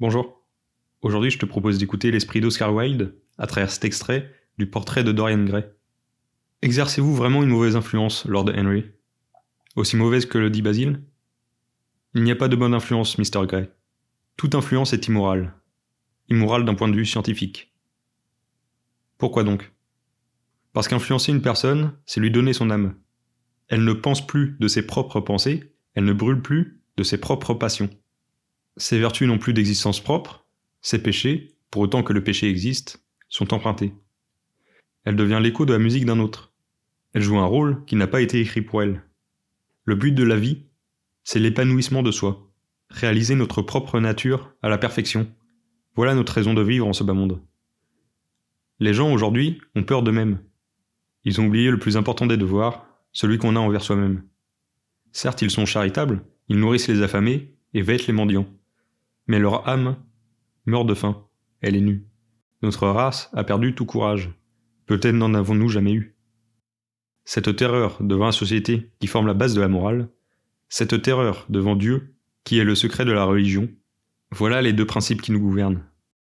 Bonjour. Aujourd'hui, je te propose d'écouter l'esprit d'Oscar Wilde à travers cet extrait du portrait de Dorian Gray. Exercez-vous vraiment une mauvaise influence, Lord Henry? Aussi mauvaise que le dit Basile Il n'y a pas de bonne influence, Mr. Gray. Toute influence est immorale. Immorale d'un point de vue scientifique. Pourquoi donc? Parce qu'influencer une personne, c'est lui donner son âme. Elle ne pense plus de ses propres pensées, elle ne brûle plus de ses propres passions. Ses vertus n'ont plus d'existence propre, ses péchés, pour autant que le péché existe, sont empruntés. Elle devient l'écho de la musique d'un autre. Elle joue un rôle qui n'a pas été écrit pour elle. Le but de la vie, c'est l'épanouissement de soi, réaliser notre propre nature à la perfection. Voilà notre raison de vivre en ce bas monde. Les gens aujourd'hui ont peur d'eux-mêmes. Ils ont oublié le plus important des devoirs, celui qu'on a envers soi-même. Certes, ils sont charitables, ils nourrissent les affamés et vêtent les mendiants. Mais leur âme meurt de faim, elle est nue. Notre race a perdu tout courage. Peut-être n'en avons-nous jamais eu. Cette terreur devant la société qui forme la base de la morale, cette terreur devant Dieu qui est le secret de la religion, voilà les deux principes qui nous gouvernent.